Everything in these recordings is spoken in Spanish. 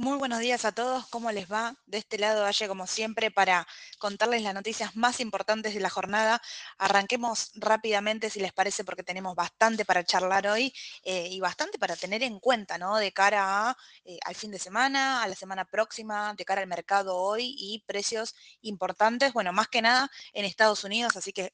Muy buenos días a todos, ¿cómo les va? De este lado, Valle, como siempre, para contarles las noticias más importantes de la jornada. Arranquemos rápidamente, si les parece, porque tenemos bastante para charlar hoy eh, y bastante para tener en cuenta, ¿no? De cara eh, al fin de semana, a la semana próxima, de cara al mercado hoy y precios importantes, bueno, más que nada en Estados Unidos, así que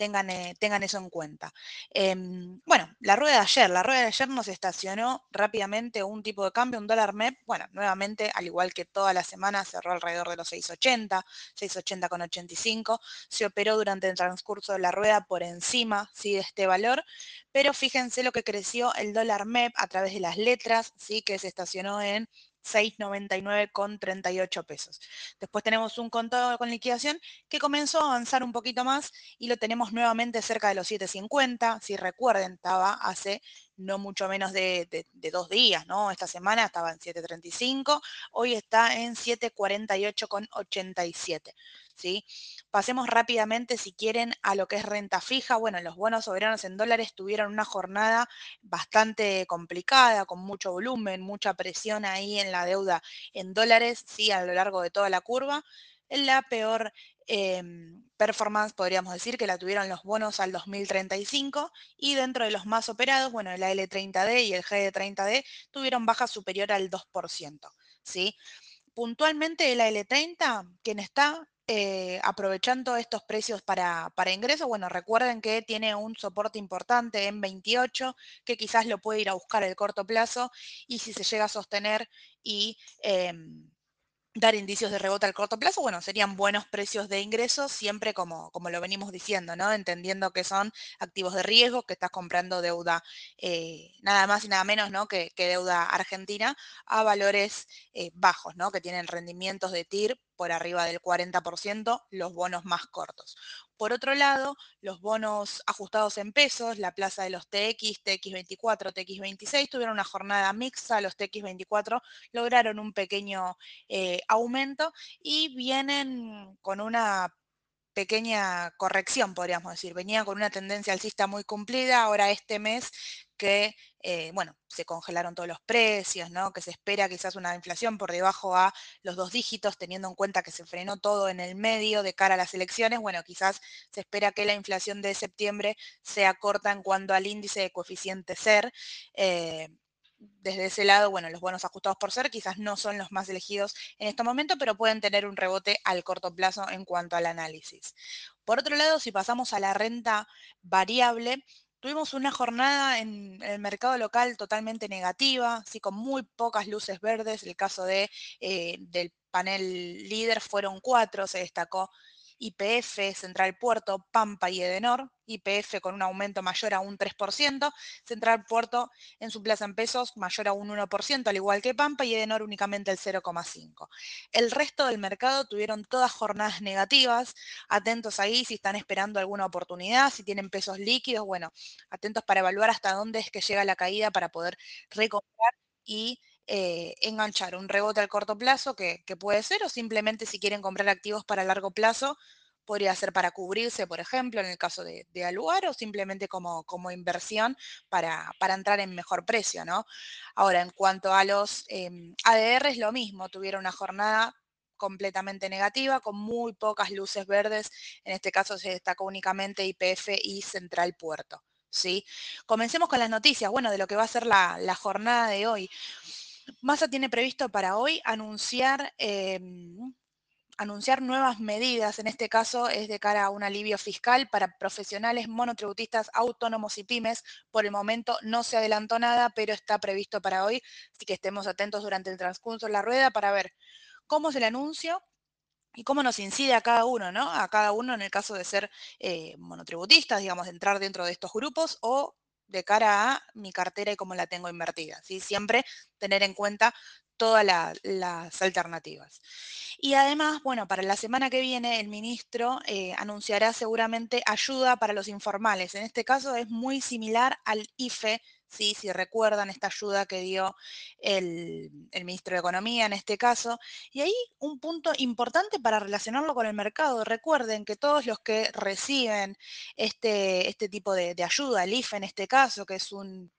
tengan, eh, tengan eso en cuenta. Em, bueno, la rueda de ayer, la rueda de ayer nos estacionó rápidamente un tipo de cambio, un dólar MEP, bueno, nuevamente, al igual que toda la semana, cerró alrededor de los 6.80, 6.80 con 85, se operó durante el transcurso de la rueda por encima, ¿sí? de este valor, pero fíjense lo que creció el dólar MEP a través de las letras, ¿sí? que se estacionó en 6.99 con 38 pesos. Después tenemos un contado con liquidación que comenzó a avanzar un poquito más y lo tenemos nuevamente cerca de los 7.50. Si recuerden, estaba hace no mucho menos de, dos días, ¿no? Esta semana estaba en 7.35, hoy está en 7.48 con 87. ¿Sí? Pasemos rápidamente, si quieren, a lo que es renta fija. Bueno, los bonos soberanos en dólares tuvieron una jornada bastante complicada, con mucho volumen, mucha presión ahí en la deuda en dólares, sí, a lo largo de toda la curva. La peor em, performance, podríamos decir, que la tuvieron los bonos al 2035 y dentro de los más operados, bueno, el AL30D y el GD30D tuvieron baja superior al 2%, ¿sí? Puntualmente el AL30, quien está eh, aprovechando estos precios para, para ingresos, bueno, recuerden que tiene un soporte importante en 28, que quizás lo puede ir a buscar el corto plazo, y si se llega a sostener y... Em, dar indicios de rebote al corto plazo, bueno, serían buenos precios de ingresos, siempre como, como lo venimos diciendo, ¿no? Entendiendo que son activos de riesgo, que estás comprando deuda eh, nada más y nada menos, ¿no? Que, deuda argentina a valores eh, bajos, ¿no? Que tienen rendimientos de TIR por arriba del 40%, los bonos más cortos. Por otro lado, los bonos ajustados en pesos, la plaza de los TX, TX24, TX26, tuvieron una jornada mixta, los TX24 lograron un pequeño eh, aumento y vienen con una pequeña corrección, podríamos decir. Venía con una tendencia alcista muy cumplida, ahora este mes que, eh, bueno, se congelaron todos los precios, ¿no? Que se espera quizás una inflación por debajo a los dos dígitos, teniendo en cuenta que se frenó todo en el medio de cara a las elecciones, bueno, quizás se espera que la inflación de septiembre sea corta en cuanto al índice de coeficiente SER. Eh, desde ese lado, bueno, los bonos ajustados por ser quizás no son los más elegidos en este momento, pero pueden tener un rebote al corto plazo en cuanto al análisis. Por otro lado, si pasamos a la renta variable, tuvimos una jornada en el mercado local totalmente negativa, así con muy pocas luces verdes. El caso de, eh, del panel líder fueron cuatro, se destacó IPF, Central Puerto, Pampa y Edenor, IPF con un aumento mayor a un 3%, Central Puerto en su plaza en pesos mayor a un 1%, al igual que Pampa y Edenor únicamente el 0,5%. El resto del mercado tuvieron todas jornadas negativas, atentos ahí si están esperando alguna oportunidad, si tienen pesos líquidos, bueno, atentos para evaluar hasta dónde es que llega la caída para poder recomprar y eh, enganchar un rebote al corto plazo, que, puede ser, o simplemente si quieren comprar activos para largo plazo, podría ser para cubrirse, por ejemplo, en el caso de, Aluar, o simplemente como, como inversión para, para, entrar en mejor precio, ¿no? Ahora, en cuanto a los eh, ADR, es lo mismo, tuvieron una jornada completamente negativa, con muy pocas luces verdes, en este caso se destacó únicamente IPF y Central Puerto. ¿sí? Comencemos con las noticias, bueno, de lo que va a ser la jornada de hoy. Massa tiene previsto para hoy anunciar, em, anunciar nuevas medidas, en este caso es de cara a un alivio fiscal para profesionales monotributistas autónomos y pymes. Por el momento no se adelantó nada, pero está previsto para hoy, así que estemos atentos durante el transcurso de la rueda para ver cómo es el anuncio y cómo nos incide a cada uno, ¿no? A cada uno en el caso de ser eh, monotributistas, digamos, de entrar dentro de estos grupos o de cara a mi cartera y cómo la tengo invertida. ¿sí? Siempre tener en cuenta todas las alternativas. Y además, bueno, para la semana que viene el ministro eh, anunciará seguramente ayuda para los informales. En este caso es muy similar al IFE ¿sí? si recuerdan esta ayuda que dio el, ministro de Economía en este caso. Y ahí un punto importante para relacionarlo con el mercado. Recuerden que todos los que reciben este, este tipo de, ayuda, el IFE en este caso, que es un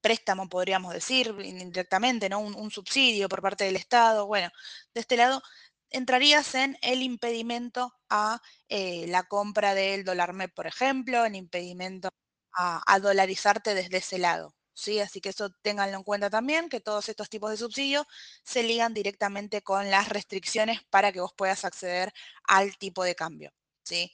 préstamo, podríamos decir, indirectamente, ¿no? Un, subsidio por parte del Estado. Bueno, de este lado entrarías en el impedimento a eh, la compra del dólar MEP, por ejemplo, en impedimento a, a, dolarizarte desde ese lado. ¿sí? Así que eso ténganlo en cuenta también, que todos estos tipos de subsidios se ligan directamente con las restricciones para que vos puedas acceder al tipo de cambio. ¿sí?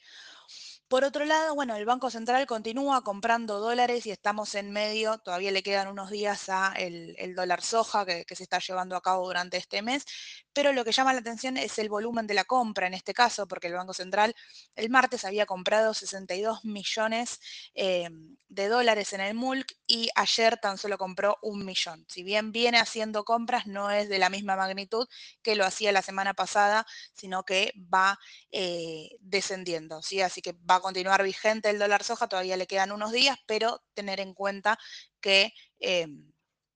Por otro lado, bueno, el Banco Central continúa comprando dólares y estamos en medio, todavía le quedan unos días a el, dólar soja que, se está llevando a cabo durante este mes, pero lo que llama la atención es el volumen de la compra en este caso, porque el Banco Central el martes había comprado 62 millones eh, de dólares en el MULC y ayer tan solo compró un millón. Si bien viene haciendo compras, no es de la misma magnitud que lo hacía la semana pasada, sino que va eh, descendiendo, ¿sí? Así que va a continuar vigente el dólar soja, todavía le quedan unos días, pero tener en cuenta que em,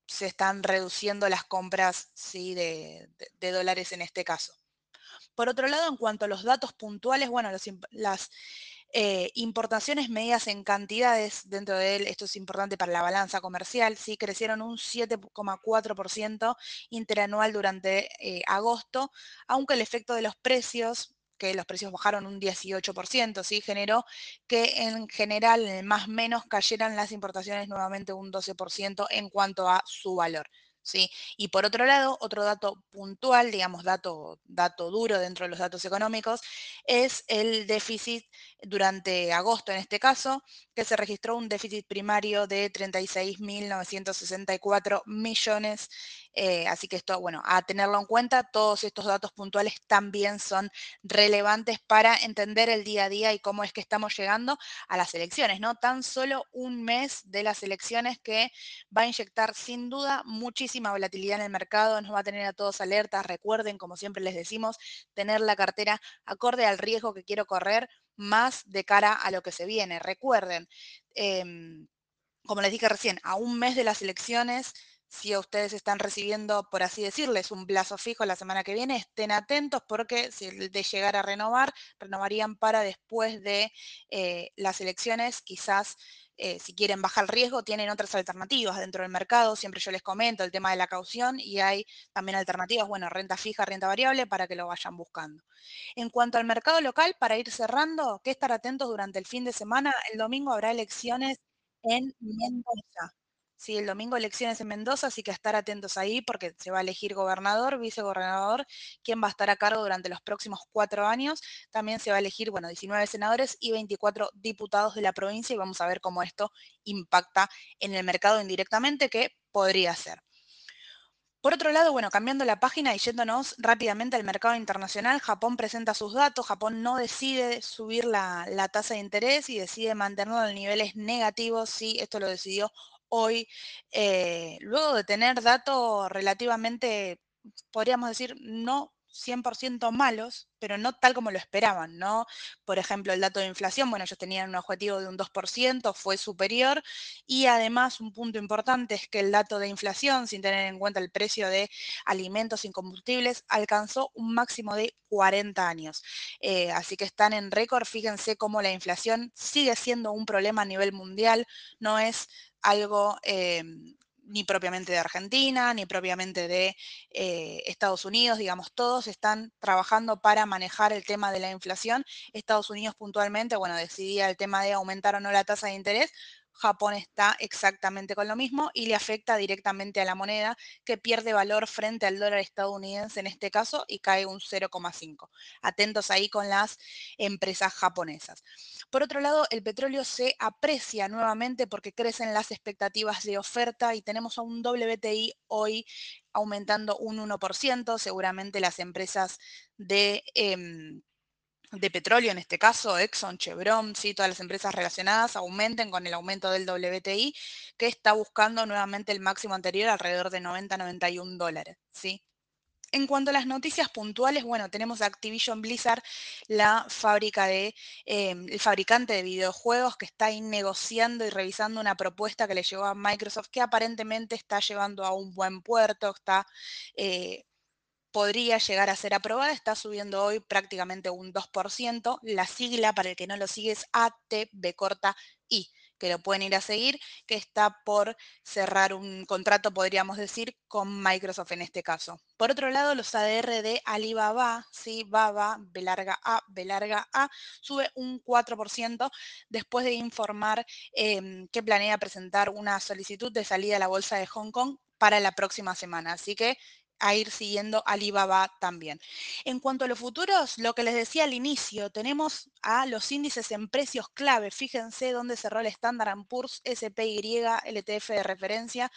se están reduciendo las compras ¿sí? de, dólares en este caso. Por otro lado, en cuanto a los datos puntuales, bueno, las eh, importaciones medidas en cantidades dentro de él, esto es importante para la balanza comercial, sí, crecieron un 7,4% interanual durante eh, agosto, aunque el efecto de los precios que los precios bajaron un 18%, ¿sí? generó que en general, más menos, cayeran las importaciones nuevamente un 12% en cuanto a su valor. ¿sí? Y por otro lado, otro dato puntual, digamos, dato, dato duro dentro de los datos económicos, es el déficit durante agosto en este caso, que se registró un déficit primario de 36.964 millones. Eh, así que esto, bueno, a tenerlo en cuenta, todos estos datos puntuales también son relevantes para entender el día a día y cómo es que estamos llegando a las elecciones, ¿no? Tan solo un mes de las elecciones que va a inyectar sin duda muchísima volatilidad en el mercado, nos va a tener a todos alertas. Recuerden, como siempre les decimos, tener la cartera acorde al riesgo que quiero correr más de cara a lo que se viene. Recuerden, em, como les dije recién, a un mes de las elecciones, si ustedes están recibiendo, por así decirles, un plazo fijo la semana que viene, estén atentos porque si de llegar a renovar, renovarían para después de eh, las elecciones, quizás eh, si quieren bajar el riesgo, tienen otras alternativas dentro del mercado. Siempre yo les comento el tema de la caución y hay también alternativas, bueno, renta fija, renta variable, para que lo vayan buscando. En cuanto al mercado local, para ir cerrando, que estar atentos durante el fin de semana. El domingo habrá elecciones en Mendoza. Sí, el domingo elecciones en Mendoza, así que estar atentos ahí porque se va a elegir gobernador, vicegobernador, quién va a estar a cargo durante los próximos cuatro años. También se va a elegir, bueno, 19 senadores y 24 diputados de la provincia y vamos a ver cómo esto impacta en el mercado indirectamente, que podría ser. Por otro lado, bueno, cambiando la página y yéndonos rápidamente al mercado internacional, Japón presenta sus datos, Japón no decide subir la, la tasa de interés y decide mantenerlo en niveles negativos, sí, esto lo decidió hoy, eh, luego de tener datos relativamente, podríamos decir, no 100% malos, pero no tal como lo esperaban, ¿no? Por ejemplo, el dato de inflación, bueno, ellos tenían un objetivo de un 2%, fue superior, y además un punto importante es que el dato de inflación, sin tener en cuenta el precio de alimentos y combustibles, alcanzó un máximo de 40 años. Eh, así que están en récord, fíjense cómo la inflación sigue siendo un problema a nivel mundial, no es algo em, ni propiamente de Argentina, ni propiamente de eh, Estados Unidos, digamos, todos están trabajando para manejar el tema de la inflación. Estados Unidos puntualmente, bueno, decidía el tema de aumentar o no la tasa de interés, Japón está exactamente con lo mismo y le afecta directamente a la moneda que pierde valor frente al dólar estadounidense en este caso y cae un 0,5. Atentos ahí con las empresas japonesas. Por otro lado, el petróleo se aprecia nuevamente porque crecen las expectativas de oferta y tenemos a un WTI hoy aumentando un 1%. Seguramente las empresas de... Em, de petróleo, en este caso Exxon, Chevron, ¿sí? todas las empresas relacionadas aumenten con el aumento del WTI, que está buscando nuevamente el máximo anterior alrededor de 90-91 dólares. ¿sí? En cuanto a las noticias puntuales, bueno, tenemos Activision Blizzard, la fábrica de, em, el fabricante de videojuegos que está ahí negociando y revisando una propuesta que le llegó a Microsoft que aparentemente está llevando a un buen puerto, está eh, podría llegar a ser aprobada, está subiendo hoy prácticamente un 2%. La sigla, para el que no lo sigue, es ATB corta I. que lo pueden ir a seguir, que está por cerrar un contrato, podríamos decir, con Microsoft en este caso. Por otro lado, los ADR de Alibaba, ¿sí? Baba, B larga A, B larga A, sube un 4% después de informar em, que planea presentar una solicitud de salida a la bolsa de Hong Kong para la próxima semana. Así que a ir siguiendo Alibaba también. En cuanto a los futuros, lo que les decía al inicio, tenemos a los índices en precios clave. Fíjense dónde cerró el Standard Poor's SPY LTF de referencia.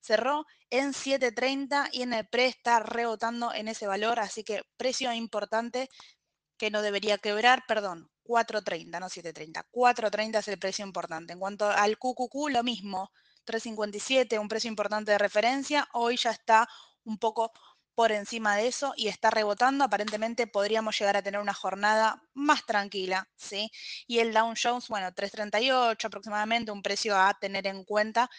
Cerró en 7.30 y en el pre está rebotando en ese valor, así que precio importante que no debería quebrar, perdón, 4.30, no 7.30. 4.30 es el precio importante. En cuanto al QQQ, lo mismo, 3.57, un precio importante de referencia. Hoy ya está un poco por encima de eso y está rebotando. Aparentemente podríamos llegar a tener una jornada más tranquila, ¿sí? Y el Dow Jones, bueno, 3.38 aproximadamente, un precio a tener en cuenta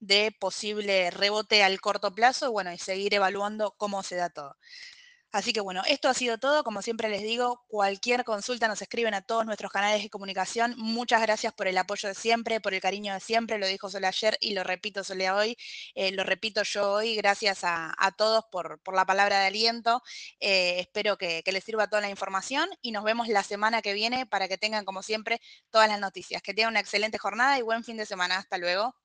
de posible rebote al corto plazo, bueno, y seguir evaluando cómo se da todo. Así que bueno, esto ha sido todo. Como siempre les digo, cualquier consulta nos escriben a todos nuestros canales de comunicación. Muchas gracias por el apoyo de siempre, por el cariño de siempre. Lo dijo Sole ayer y lo repito Sole hoy. Eh, lo repito yo hoy. Gracias a, todos por, la palabra de aliento. Eh, espero que, que les sirva toda la información y nos vemos la semana que viene para que tengan, como siempre, todas las noticias. Que tengan una excelente jornada y buen fin de semana. Hasta luego.